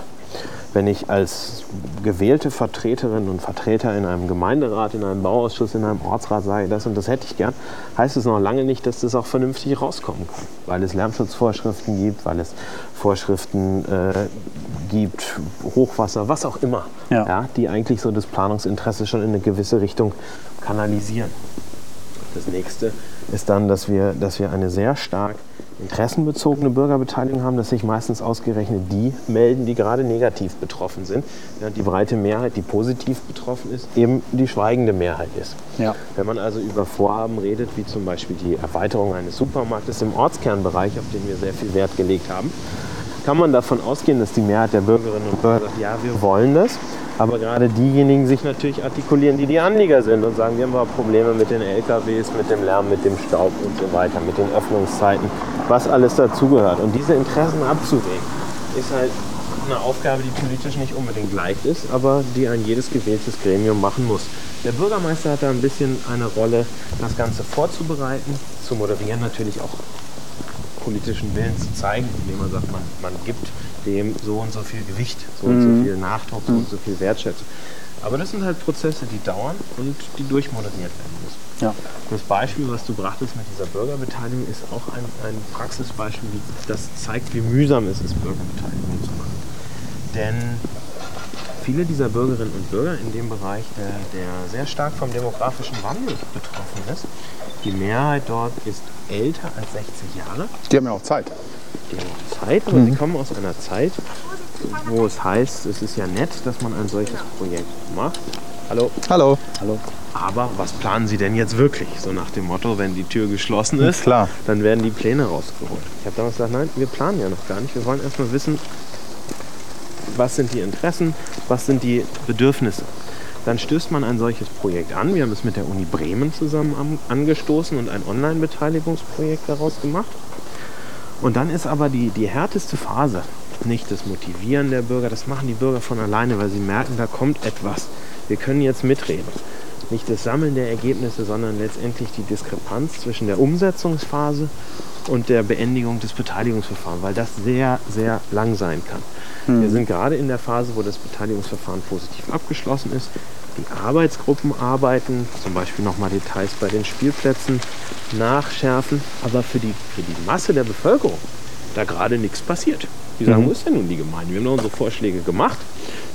wenn ich als gewählte Vertreterin und Vertreter in einem Gemeinderat, in einem Bauausschuss, in einem Ortsrat sage, das und das hätte ich gern, heißt es noch lange nicht, dass das auch vernünftig rauskommen kann. Weil es Lärmschutzvorschriften gibt, weil es Vorschriften äh, gibt, Hochwasser, was auch immer, Ja. die eigentlich so das Planungsinteresse schon in eine gewisse Richtung kanalisieren. Das nächste ist dann, dass wir, dass wir eine sehr stark interessenbezogene Bürgerbeteiligung haben, dass sich meistens ausgerechnet die melden, die gerade negativ betroffen sind, während die breite Mehrheit, die positiv betroffen ist, eben die schweigende Mehrheit ist. Ja. Wenn man also über Vorhaben redet, wie zum Beispiel die Erweiterung eines Supermarktes im Ortskernbereich, auf den wir sehr viel Wert gelegt haben, kann man davon ausgehen, dass die Mehrheit der Bürgerinnen und Bürger sagt, ja, wir wollen das. Aber gerade diejenigen sich natürlich artikulieren, die die Anlieger sind und sagen, wir haben Probleme mit den LKWs, mit dem Lärm, mit dem Staub und so weiter, mit den Öffnungszeiten, was alles dazugehört. Und diese Interessen abzuwägen, ist halt eine Aufgabe, die politisch nicht unbedingt leicht ist, aber die ein jedes gewähltes Gremium machen muss. Der Bürgermeister hat da ein bisschen eine Rolle, das Ganze vorzubereiten, zu moderieren, natürlich auch politischen Willen zu zeigen, indem man sagt, man, man gibt dem so und so viel Gewicht, so und so viel Nachdruck, so und so viel Wertschätzung. Aber das sind halt Prozesse, die dauern und die durchmoderiert werden müssen. Ja. Das Beispiel, was du brachtest mit dieser Bürgerbeteiligung, ist auch ein, ein Praxisbeispiel, das zeigt, wie mühsam es ist, Bürgerbeteiligung zu machen. Denn viele dieser Bürgerinnen und Bürger in dem Bereich, der, der sehr stark vom demografischen Wandel betroffen ist, die Mehrheit dort ist älter als 60 Jahre. Die haben ja auch Zeit. Auch Zeit, aber sie kommen aus einer Zeit, wo es heißt, es ist ja nett, dass man ein solches Projekt macht. Hallo. Hallo. Hallo. Aber was planen Sie denn jetzt wirklich? So nach dem Motto, wenn die Tür geschlossen ist, Klar. dann werden die Pläne rausgeholt. Ich habe damals gesagt, nein, wir planen ja noch gar nicht. Wir wollen erstmal wissen, was sind die Interessen, was sind die Bedürfnisse. dann stößt man ein solches Projekt an. Wir haben es mit der Uni Bremen zusammen am- angestoßen und ein Online-Beteiligungsprojekt daraus gemacht. Und dann ist aber die, die härteste Phase nicht das Motivieren der Bürger, das machen die Bürger von alleine, weil sie merken, da kommt etwas. Wir können jetzt mitreden. Nicht das Sammeln der Ergebnisse, sondern letztendlich die Diskrepanz zwischen der Umsetzungsphase und der Beendigung des Beteiligungsverfahrens, weil das sehr, sehr lang sein kann. Wir sind gerade in der Phase, wo das Beteiligungsverfahren positiv abgeschlossen ist. Die Arbeitsgruppen arbeiten, zum Beispiel nochmal Details bei den Spielplätzen nachschärfen, aber für die, für die Masse der Bevölkerung da gerade nichts passiert. Die sagen, wo ist denn nun die Gemeinde? Wir haben doch unsere Vorschläge gemacht.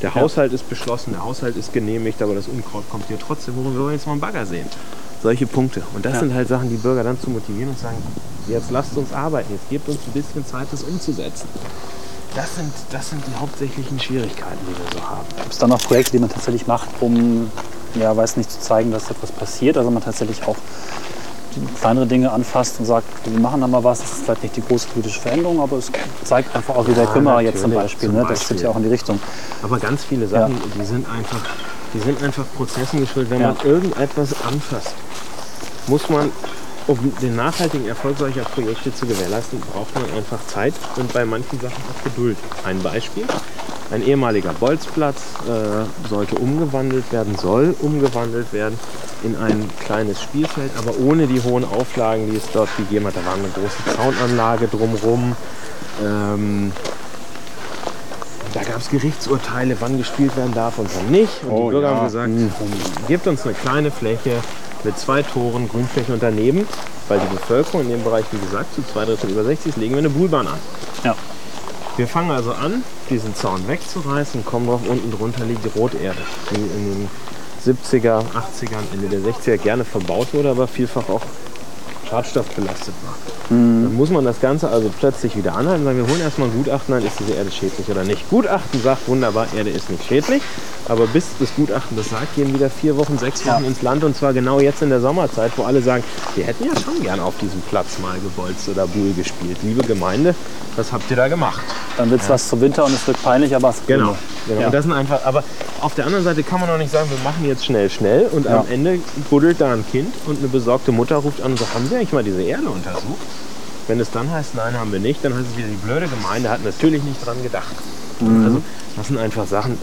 Der Haushalt ist beschlossen, der Haushalt ist genehmigt, aber das Unkraut kommt hier trotzdem. Worum wir wollen jetzt mal einen Bagger sehen. Solche Punkte. Und das sind halt Sachen, die Bürger dann zu motivieren und sagen, jetzt lasst uns arbeiten, jetzt gebt uns ein bisschen Zeit, das umzusetzen. Das sind, das sind die hauptsächlichen Schwierigkeiten, die wir so haben. Gibt es dann noch Projekte, die man tatsächlich macht, um, ja, weiß nicht, zu zeigen, dass etwas passiert? Also man tatsächlich auch kleinere Dinge anfasst und sagt, wir machen da mal was. Das ist vielleicht nicht die große politische Veränderung, aber es zeigt einfach auch, wie der Ja, Kümmerer jetzt zum Beispiel. zum ne? Das Beispiel. geht ja auch in die Richtung. Aber ganz viele Sachen, die sind einfach, die sind einfach Prozessen geschuldet. Wenn Ja. man irgendetwas anfasst, muss man, um den nachhaltigen Erfolg solcher Projekte zu gewährleisten, braucht man einfach Zeit und bei manchen Sachen auch Geduld. Ein Beispiel. Ein ehemaliger Bolzplatz äh, sollte umgewandelt werden, soll umgewandelt werden in ein kleines Spielfeld, aber ohne die hohen Auflagen, die es dort gegeben hat. Da war eine große Zaunanlage drumherum. Ähm, da gab es Gerichtsurteile, wann gespielt werden darf und wann nicht. Und Oh, die Bürger ja. haben gesagt, gebt uns eine kleine Fläche mit zwei Toren, Grünfläche und daneben, weil die Bevölkerung in dem Bereich, wie gesagt, zu zwei Drittel über 60 ist, legen wir eine Buhlbahn an. Ja. Wir fangen also an, diesen Zaun wegzureißen und kommen drauf, unten drunter liegt die Roterde, die in den 70er, 80ern, Ende der 60er gerne verbaut wurde, aber vielfach auch schadstoffbelastet war. Dann muss man das Ganze also plötzlich wieder anhalten und sagen, wir holen erstmal ein Gutachten an, ist diese Erde schädlich oder nicht. Gutachten sagt wunderbar, Erde ist nicht schädlich, aber bis das Gutachten das sagt, gehen wieder vier Wochen, sechs Wochen ins Land und zwar genau jetzt in der Sommerzeit, wo alle sagen, wir hätten ja schon gern auf diesem Platz mal gebolzt oder Buhl gespielt. Liebe Gemeinde, was habt ihr da gemacht? Dann wird es was zum Winter und es wird peinlich, aber es Genau. genau. Ja. Und das sind einfach, aber auf der anderen Seite kann man auch nicht sagen, wir machen jetzt schnell, schnell und Ja. am Ende buddelt da ein Kind und eine besorgte Mutter ruft an und sagt, haben Sie eigentlich mal diese Erde untersucht? Wenn es dann heißt, nein, haben wir nicht, dann heißt es wieder, die blöde Gemeinde hat natürlich nicht dran gedacht. Also das sind einfach Sachen,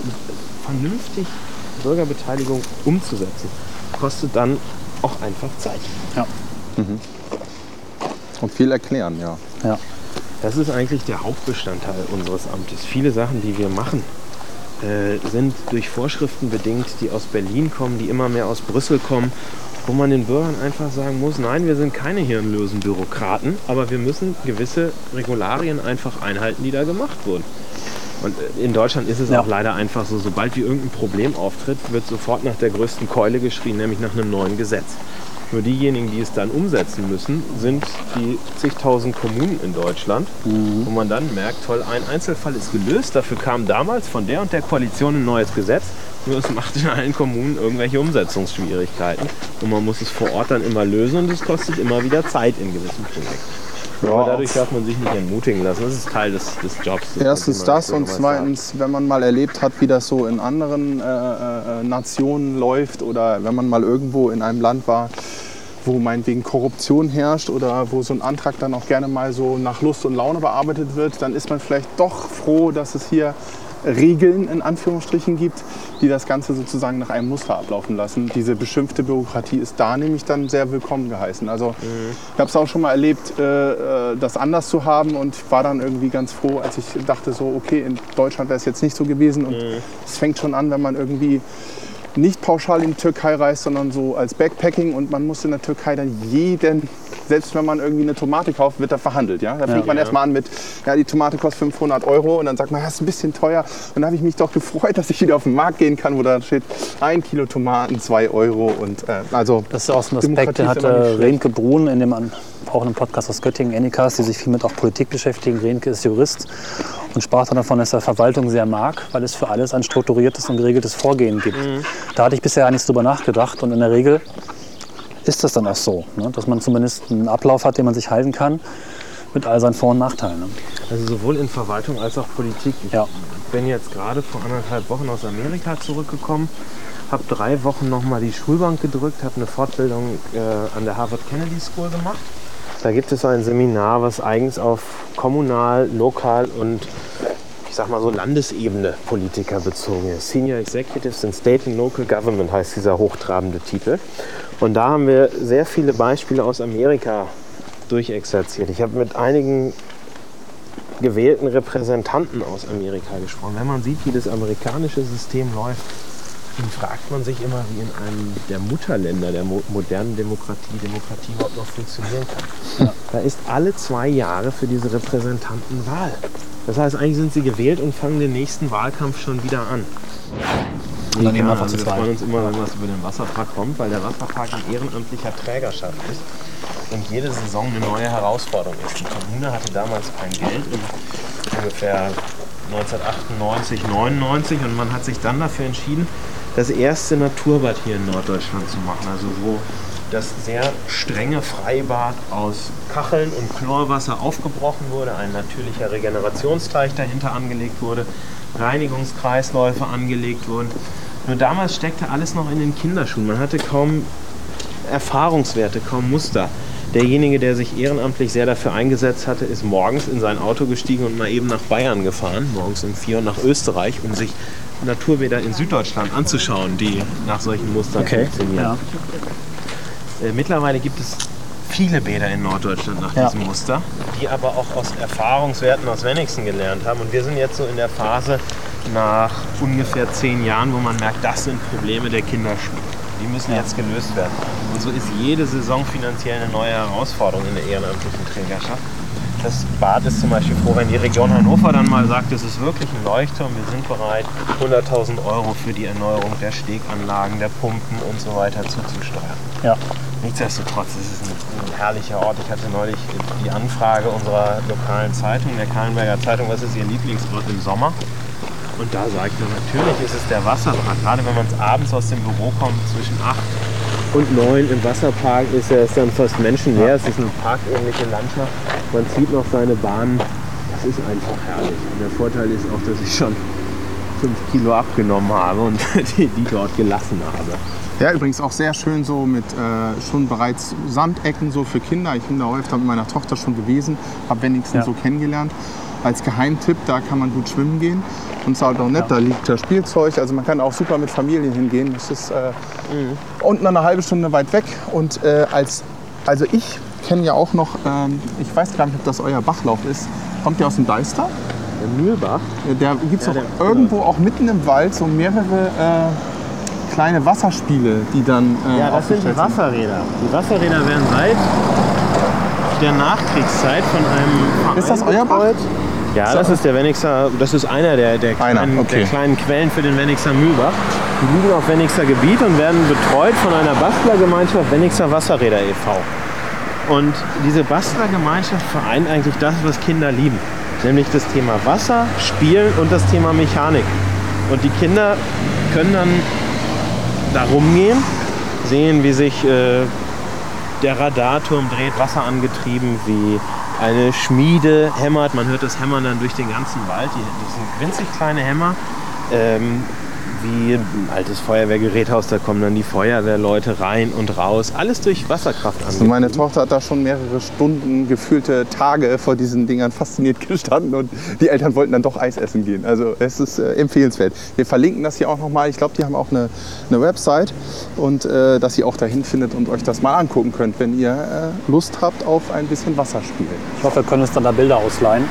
vernünftig Bürgerbeteiligung umzusetzen, kostet dann auch einfach Zeit. Und viel erklären, ja. Ja. Das ist eigentlich der Hauptbestandteil unseres Amtes. Viele Sachen, die wir machen, äh, sind durch Vorschriften bedingt, die aus Berlin kommen, die immer mehr aus Brüssel kommen, wo man den Bürgern einfach sagen muss, nein, wir sind keine hirnlosen Bürokraten, aber wir müssen gewisse Regularien einfach einhalten, die da gemacht wurden. Und äh, in Deutschland ist es Ja. auch leider einfach so, sobald wie irgendein Problem auftritt, wird sofort nach der größten Keule geschrien, nämlich nach einem neuen Gesetz. Nur diejenigen, die es dann umsetzen müssen, sind die zigtausend Kommunen in Deutschland, wo man dann merkt, toll, ein Einzelfall ist gelöst, dafür kam damals von der und der Koalition ein neues Gesetz, nur es macht in allen Kommunen irgendwelche Umsetzungsschwierigkeiten und man muss es vor Ort dann immer lösen und es kostet immer wieder Zeit in gewissen Projekten. Aber dadurch darf man sich nicht entmutigen lassen, das ist Teil des, des Jobs. Das Erstens das und zweitens, wenn man mal erlebt hat, wie das so in anderen äh, äh, Nationen läuft oder wenn man mal irgendwo in einem Land war, wo meinetwegen Korruption herrscht oder wo so ein Antrag dann auch gerne mal so nach Lust und Laune bearbeitet wird, dann ist man vielleicht doch froh, dass es hier Regeln in Anführungsstrichen gibt, die das Ganze sozusagen nach einem Muster ablaufen lassen. Diese beschimpfte Bürokratie ist da nämlich dann sehr willkommen geheißen. Also ich habe es auch schon mal erlebt, äh, äh, das anders zu haben und war dann irgendwie ganz froh, als ich dachte so, okay, in Deutschland wäre es jetzt nicht so gewesen und es fängt schon an, wenn man irgendwie nicht pauschal in die Türkei reist, sondern so als Backpacking und man muss in der Türkei dann jeden, selbst wenn man irgendwie eine Tomate kauft, wird da verhandelt. Ja? Da fängt man Ja. erstmal an mit, ja, die Tomate kostet 500 Euro und dann sagt man, das ist ein bisschen teuer. Und dann habe ich mich doch gefreut, dass ich wieder auf den Markt gehen kann, wo da steht, ein Kilo Tomaten, zwei Euro und äh, also Das ist auch so ein Aspekt, nicht hatte. Renke Brun in dem an- auch einem Podcast aus Göttingen, Anycast, die sich viel mit auch Politik beschäftigen. Renke ist Jurist und sprach dann davon, dass er Verwaltung sehr mag, weil es für alles ein strukturiertes und geregeltes Vorgehen gibt. Da hatte ich bisher gar nichts drüber nachgedacht und in der Regel ist das dann auch so, ne? dass man zumindest einen Ablauf hat, den man sich halten kann, mit all seinen Vor- und Nachteilen. Ne? Also sowohl in Verwaltung als auch Politik. Ich Ja. bin jetzt gerade vor anderthalb Wochen aus Amerika zurückgekommen, habe drei Wochen nochmal die Schulbank gedrückt, habe eine Fortbildung äh, an der Harvard Kennedy School gemacht. Da gibt es ein Seminar, was eigens auf kommunal, lokal und ich sag mal so Landesebene Politiker bezogen ist. Senior Executives in State and Local Government heißt dieser hochtrabende Titel. Und da haben wir sehr viele Beispiele aus Amerika durchexerziert. Ich habe mit einigen gewählten Repräsentanten aus Amerika gesprochen. Wenn man sieht, wie das amerikanische System läuft, dann fragt man sich immer, wie in einem der Mutterländer der mo modernen Demokratie Demokratie überhaupt noch funktionieren kann. Da ist alle zwei Jahre für diese Repräsentanten Wahl. Das heißt, eigentlich sind sie gewählt und fangen den nächsten Wahlkampf schon wieder an. Und dann Ja, einfach also wir freuen uns immer, wenn was über den Wasserpark kommt, weil der Wasserpark in ehrenamtlicher Trägerschaft ist und jede Saison eine neue Herausforderung ist. Die Kommune hatte damals kein Geld, ungefähr 1998, 99 und man hat sich dann dafür entschieden, das erste Naturbad hier in Norddeutschland zu machen. Also wo das sehr strenge Freibad aus Kacheln und Chlorwasser aufgebrochen wurde, ein natürlicher Regenerationsteich dahinter angelegt wurde, Reinigungskreisläufe angelegt wurden. Nur damals steckte alles noch in den Kinderschuhen. Man hatte kaum Erfahrungswerte, kaum Muster. Derjenige, der sich ehrenamtlich sehr dafür eingesetzt hatte, ist morgens in sein Auto gestiegen und mal eben nach Bayern gefahren, morgens um vier und nach Österreich, um sich Naturbäder in Süddeutschland anzuschauen, die nach solchen Mustern Okay, funktionieren. ja. Äh, mittlerweile gibt es viele Bäder in Norddeutschland nach Ja. diesem Muster, die aber auch aus Erfahrungswerten aus Wenigsen gelernt haben. Und wir sind jetzt so in der Phase nach ungefähr zehn Jahren, wo man merkt, das sind Probleme der Kinderschuhe. Die müssen jetzt gelöst werden. Und so ist jede Saison finanziell eine neue Herausforderung in der ehrenamtlichen Trägerschaft. Das Bad ist zum Beispiel froh, wenn die Region Hannover dann mal sagt, es ist wirklich ein Leuchtturm, wir sind bereit, 100.000 Euro für die Erneuerung der Steganlagen, der Pumpen und so weiter zuzusteuern. Ja. Nichtsdestotrotz ist es ein, ein herrlicher Ort. Ich hatte neulich die Anfrage unserer lokalen Zeitung, der Kahlenberger Zeitung, was ist Ihr Lieblingsort im Sommer? Und da sagt er, natürlich ist es der Wasserpark. Gerade wenn man abends aus dem Büro kommt, zwischen 8 und 9 im Wasserpark ist ist dann fast menschenleer. Es ist eine parkähnliche Landschaft. Man zieht noch seine Bahnen. Das ist einfach herrlich. Und der Vorteil ist auch, dass ich schon 5 Kilo abgenommen habe und die, die dort gelassen habe. Ja, übrigens auch sehr schön so mit äh, schon bereits Sandecken so für Kinder. Ich bin da öfter mit meiner Tochter schon gewesen, habe wenigstens Ja. so kennengelernt. Als Geheimtipp, da kann man gut schwimmen gehen. Und es ist halt auch nett, da liegt das Spielzeug. Also man kann auch super mit Familien hingehen. Das ist äh, unten eine halbe Stunde weit weg. Und äh, als, also ich kenne ja auch noch, ähm, ich weiß gar nicht, ob das euer Bachlauf ist. Kommt ihr aus dem Deister? Der Mühlbach. Da gibt es Ja, doch der- irgendwo auch mitten im Wald so mehrere äh, kleine Wasserspiele, die dann äh, Ja, das sind die Wasserräder. Die Wasserräder werden seit der Nachkriegszeit von einem Verein Ist das euer Bach? Ja, das ist der Wenigser, das ist einer der, der, Einer, kleinen, okay. der kleinen Quellen für den Wenigser Mühlbach. Die liegen auf Wenigser Gebiet und werden betreut von einer Bastlergemeinschaft Wenigser Wasserräder e.V. Und diese Bastlergemeinschaft vereint eigentlich das, was Kinder lieben. Nämlich das Thema Wasser, Spielen und das Thema Mechanik. Und die Kinder können dann da rumgehen, sehen, wie sich äh, der Radarturm dreht, Wasser angetrieben, wie eine Schmiede hämmert. Man hört das Hämmern dann durch den ganzen Wald. Die, das sind winzig kleine Hämmer. Ähm, wie ein altes Feuerwehrgeräthaus, da kommen dann die Feuerwehrleute rein und raus. Alles durch Wasserkraft Und angetrieben. meine Tochter hat da schon mehrere Stunden, gefühlte Tage vor diesen Dingern fasziniert gestanden und die Eltern wollten dann doch Eis essen gehen. Also es ist äh, empfehlenswert. Wir verlinken das hier auch nochmal. Ich glaube, die haben auch eine, eine Website und äh, dass ihr auch dahin findet und euch das mal angucken könnt, wenn ihr äh, Lust habt auf ein bisschen Wasserspiel. Ich hoffe, wir können uns dann da Bilder ausleihen.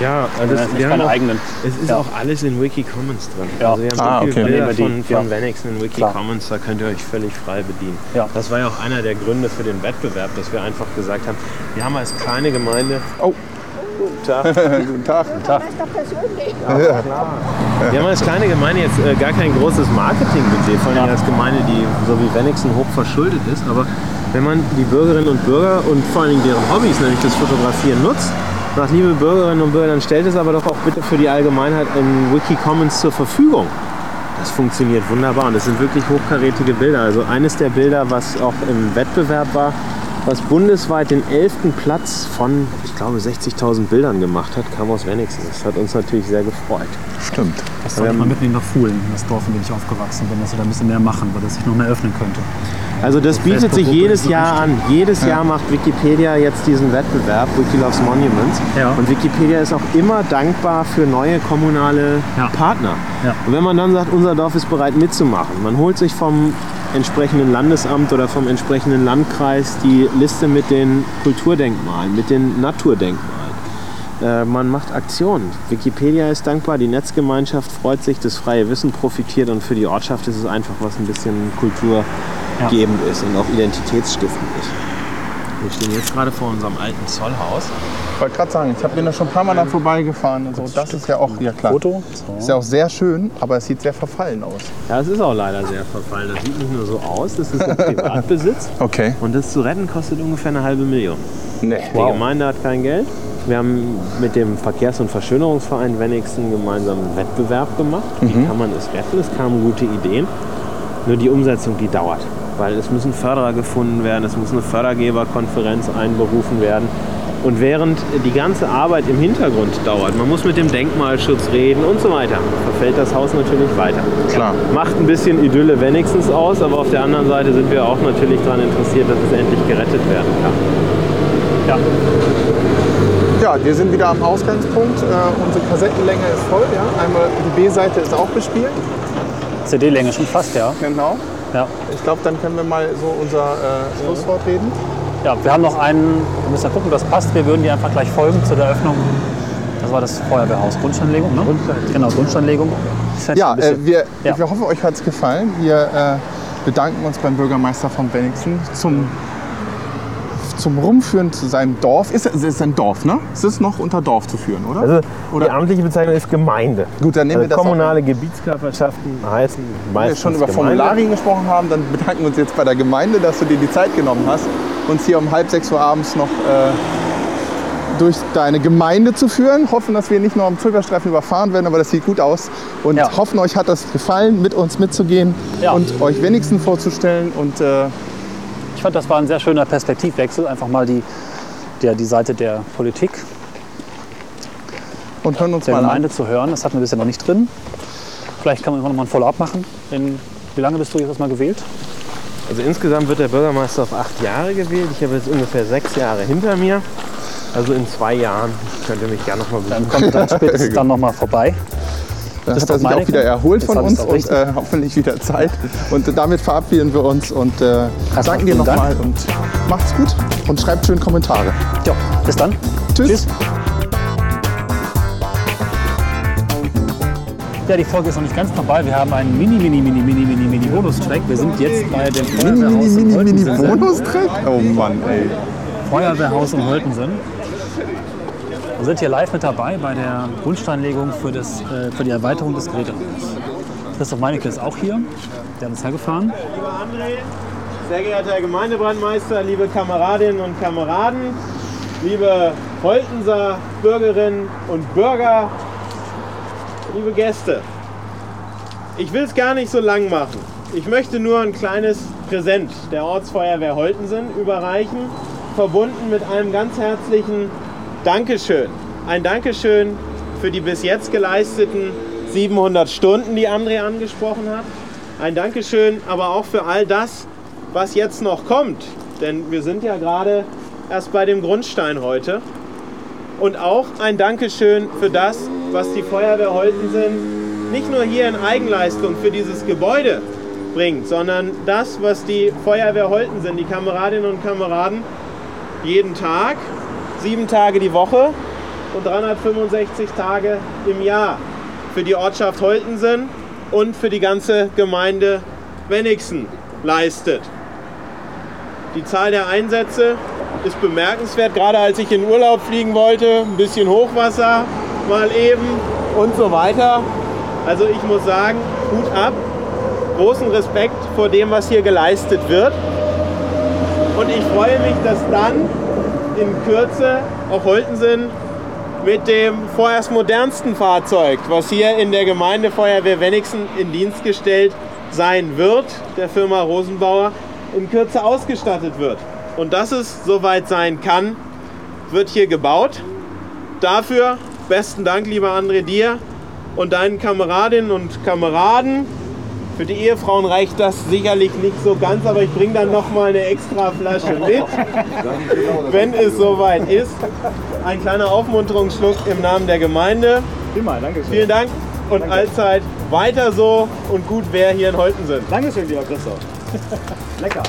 Ja, also Das wir haben auch, eigenen. es ist Ja. auch alles in Wikicommons drin. Ja. Also wir haben Ah, so viele okay. Bilder von, von ja. Wenigsen in Wikicommons, da könnt ihr euch völlig frei bedienen. Ja. Das war ja auch einer der Gründe für den Wettbewerb, dass wir einfach gesagt haben, wir haben als kleine Gemeinde... Oh. Guten Tag. Guten Tag. Wir haben als kleine Gemeinde jetzt äh, gar kein großes Marketingbudget, vor allem als Gemeinde, die so wie Wenigsen hoch verschuldet ist. Aber wenn man die Bürgerinnen und Bürger und vor allen Dingen deren Hobbys, nämlich das Fotografieren, nutzt, sagt, liebe Bürgerinnen und Bürger, dann stellt es aber doch auch bitte für die Allgemeinheit in Wikicommons zur Verfügung. Das funktioniert wunderbar und das sind wirklich hochkarätige Bilder. Also eines der Bilder, was auch im Wettbewerb war, was bundesweit den 11. Platz von, ich glaube, 60.000 Bildern gemacht hat, kam aus Wenigsen. Das hat uns natürlich sehr gefreut. Stimmt. Das sollte man mitnehmen nach Fuhlen, das Dorf, in dem ich aufgewachsen bin, dass wir da ein bisschen mehr machen, weil das sich noch mehr öffnen könnte. Also das bietet sich jedes Jahr an. Jedes Jahr macht Wikipedia jetzt diesen Wettbewerb, Wiki Loves Monuments. Ja. Und Wikipedia ist auch immer dankbar für neue kommunale Ja. Partner. Ja. Und wenn man dann sagt, unser Dorf ist bereit mitzumachen, man holt sich vom entsprechenden Landesamt oder vom entsprechenden Landkreis die Liste mit den Kulturdenkmalen, mit den Naturdenkmalen. Äh, Man macht Aktionen. Wikipedia ist dankbar, die Netzgemeinschaft freut sich, das freie Wissen profitiert und für die Ortschaft ist es einfach was ein bisschen kulturgebend ist und auch identitätsstiftend ist. Wir stehen jetzt gerade vor unserem alten Zollhaus. Ich wollte gerade sagen, ich habe bin da schon ein paar Mal dann vorbeigefahren und so. Das ist ja auch, ja klar. Foto. Ist So. ja auch sehr schön, aber es sieht sehr verfallen aus. Ja, es ist auch leider sehr verfallen. Das sieht nicht nur so aus, das ist ein Privatbesitz. Okay. Und das zu retten kostet ungefähr eine halbe Million. Nee. Die Gemeinde hat kein Geld. Wir haben mit dem Verkehrs- und Verschönerungsverein Wenigsten gemeinsam einen Wettbewerb gemacht. Wie kann man es retten? Es kamen gute Ideen. Nur die Umsetzung, die dauert. Weil es müssen Förderer gefunden werden, es muss eine Fördergeberkonferenz einberufen werden. Und während die ganze Arbeit im Hintergrund dauert, man muss mit dem Denkmalschutz reden und so weiter, verfällt das Haus natürlich weiter. Klar. Macht ein bisschen Idylle wenigstens aus, aber auf der anderen Seite sind wir auch natürlich daran interessiert, dass es endlich gerettet werden kann. Ja. Ja, wir sind wieder am Ausgangspunkt. Äh, unsere Kassettenlänge ist voll. Ja? Einmal die B-Seite ist auch bespielt. CD-Länge schon fast, ja. Genau. ja. Ich glaube, dann können wir mal so unser äh, Schlusswort reden. Ja, wir haben noch einen, wir müssen ja gucken, ob das passt. Wir würden dir einfach gleich folgen zur Eröffnung. Das war das Feuerwehrhaus. Grundsteinlegung, ne? Grundsteinlegung. Genau, Grundsteinlegung. Ja, äh, wir, Ja. wir hoffen, euch hat es gefallen. Wir äh, bedanken uns beim Bürgermeister von Wenningsen zum, zum Rumführen zu seinem Dorf. Ist, es ist ein Dorf, ne? Es ist noch unter Dorf zu führen, oder? Also Oder- die amtliche Bezeichnung ist Gemeinde. Gut, dann nehmen wir Also das kommunale Gebietskörperschaften heißen Wenn wir meistens schon über Gemeinde. Formularien gesprochen haben, dann bedanken wir uns jetzt bei der Gemeinde, dass du dir die Zeit genommen hast, uns hier um halb sechs Uhr abends noch äh, durch deine Gemeinde zu führen. Hoffen, dass wir nicht nur am Zögerstreifen überfahren werden, aber das sieht gut aus. Und Ja. hoffen, euch hat das gefallen, mit uns mitzugehen Ja. und euch wenigstens vorzustellen. Und äh, Ich fand, das war ein sehr schöner Perspektivwechsel. Einfach mal die, der, die Seite der Politik, und hören uns der mal Gemeinde an. zu hören. Das hatten wir bisher noch nicht drin. Vielleicht kann man immer noch mal ein Follow-up machen. In, wie lange bist du jetzt erstmal gewählt? Also insgesamt wird der Bürgermeister auf acht Jahre gewählt. Ich habe jetzt ungefähr sechs Jahre hinter mir. Also in zwei Jahren könnt ihr mich gerne noch mal Dann besuchen. kommt dann spätestens dann noch mal vorbei. Dann Das hat er sich auch wieder erholt von uns und äh, hoffentlich wieder Zeit. Und damit verabschieden wir uns und äh, danken dir nochmal und macht's gut und schreibt schön Kommentare. Ja, bis dann. Tschüss. Ja, die Folge ist noch nicht ganz vorbei. Wir haben einen mini, mini, mini, mini, mini, mini Bonus-Track. Wir sind jetzt bei dem Mini, mini, Feuerwehrhaus in mini, mini Holtensen. Bonustrack? Oh Mann, ey. Feuerwehrhaus in Holtensen. Wir sind hier live mit dabei bei der Grundsteinlegung für, das, äh, für die Erweiterung des Geräteraums. Christoph Meinecke ist auch hier. Der hat uns hergefahren. Lieber André, sehr geehrter Herr Gemeindebrandmeister, liebe Kameradinnen und Kameraden, liebe Holtenser Bürgerinnen und Bürger, liebe Gäste. Ich will es gar nicht so lang machen. Ich möchte nur ein kleines Präsent der Ortsfeuerwehr Holtensen überreichen, verbunden mit einem ganz herzlichen Dankeschön. Ein Dankeschön für die bis jetzt geleisteten 700 Stunden, die André angesprochen hat. Ein Dankeschön aber auch für all das, was jetzt noch kommt. Denn wir sind ja gerade erst bei dem Grundstein heute. Und auch ein Dankeschön für das, was die Feuerwehr Holtensen nicht nur hier in Eigenleistung für dieses Gebäude bringt, sondern das, was die Feuerwehr Holtensen, die Kameradinnen und Kameraden, jeden Tag, sieben Tage die Woche und 365 Tage im Jahr für die Ortschaft Holtensen und für die ganze Gemeinde Wenigsen leistet. Die Zahl der Einsätze ist bemerkenswert, gerade als ich in Urlaub fliegen wollte, ein bisschen Hochwasser mal eben und so weiter. Also ich muss sagen, Hut ab, großen Respekt vor dem, was hier geleistet wird. Und ich freue mich, dass dann in Kürze auch Holtensen mit dem vorerst modernsten Fahrzeug, was hier in der Gemeindefeuerwehr Wenigsen in Dienst gestellt sein wird, der Firma Rosenbauer, in Kürze ausgestattet wird. und dass es soweit sein kann, wird hier gebaut. Dafür besten Dank, lieber André, dir und deinen Kameradinnen und Kameraden. Für die Ehefrauen reicht das sicherlich nicht so ganz, aber ich bringe dann noch mal eine extra Flasche mit, wenn es soweit ist. Ein kleiner Aufmunterungsschluck im Namen der Gemeinde. Prima, danke schön. Vielen Dank und allzeit weiter so und gut wer hier in Holten sind. Dankeschön, lieber Christoph. Lecker.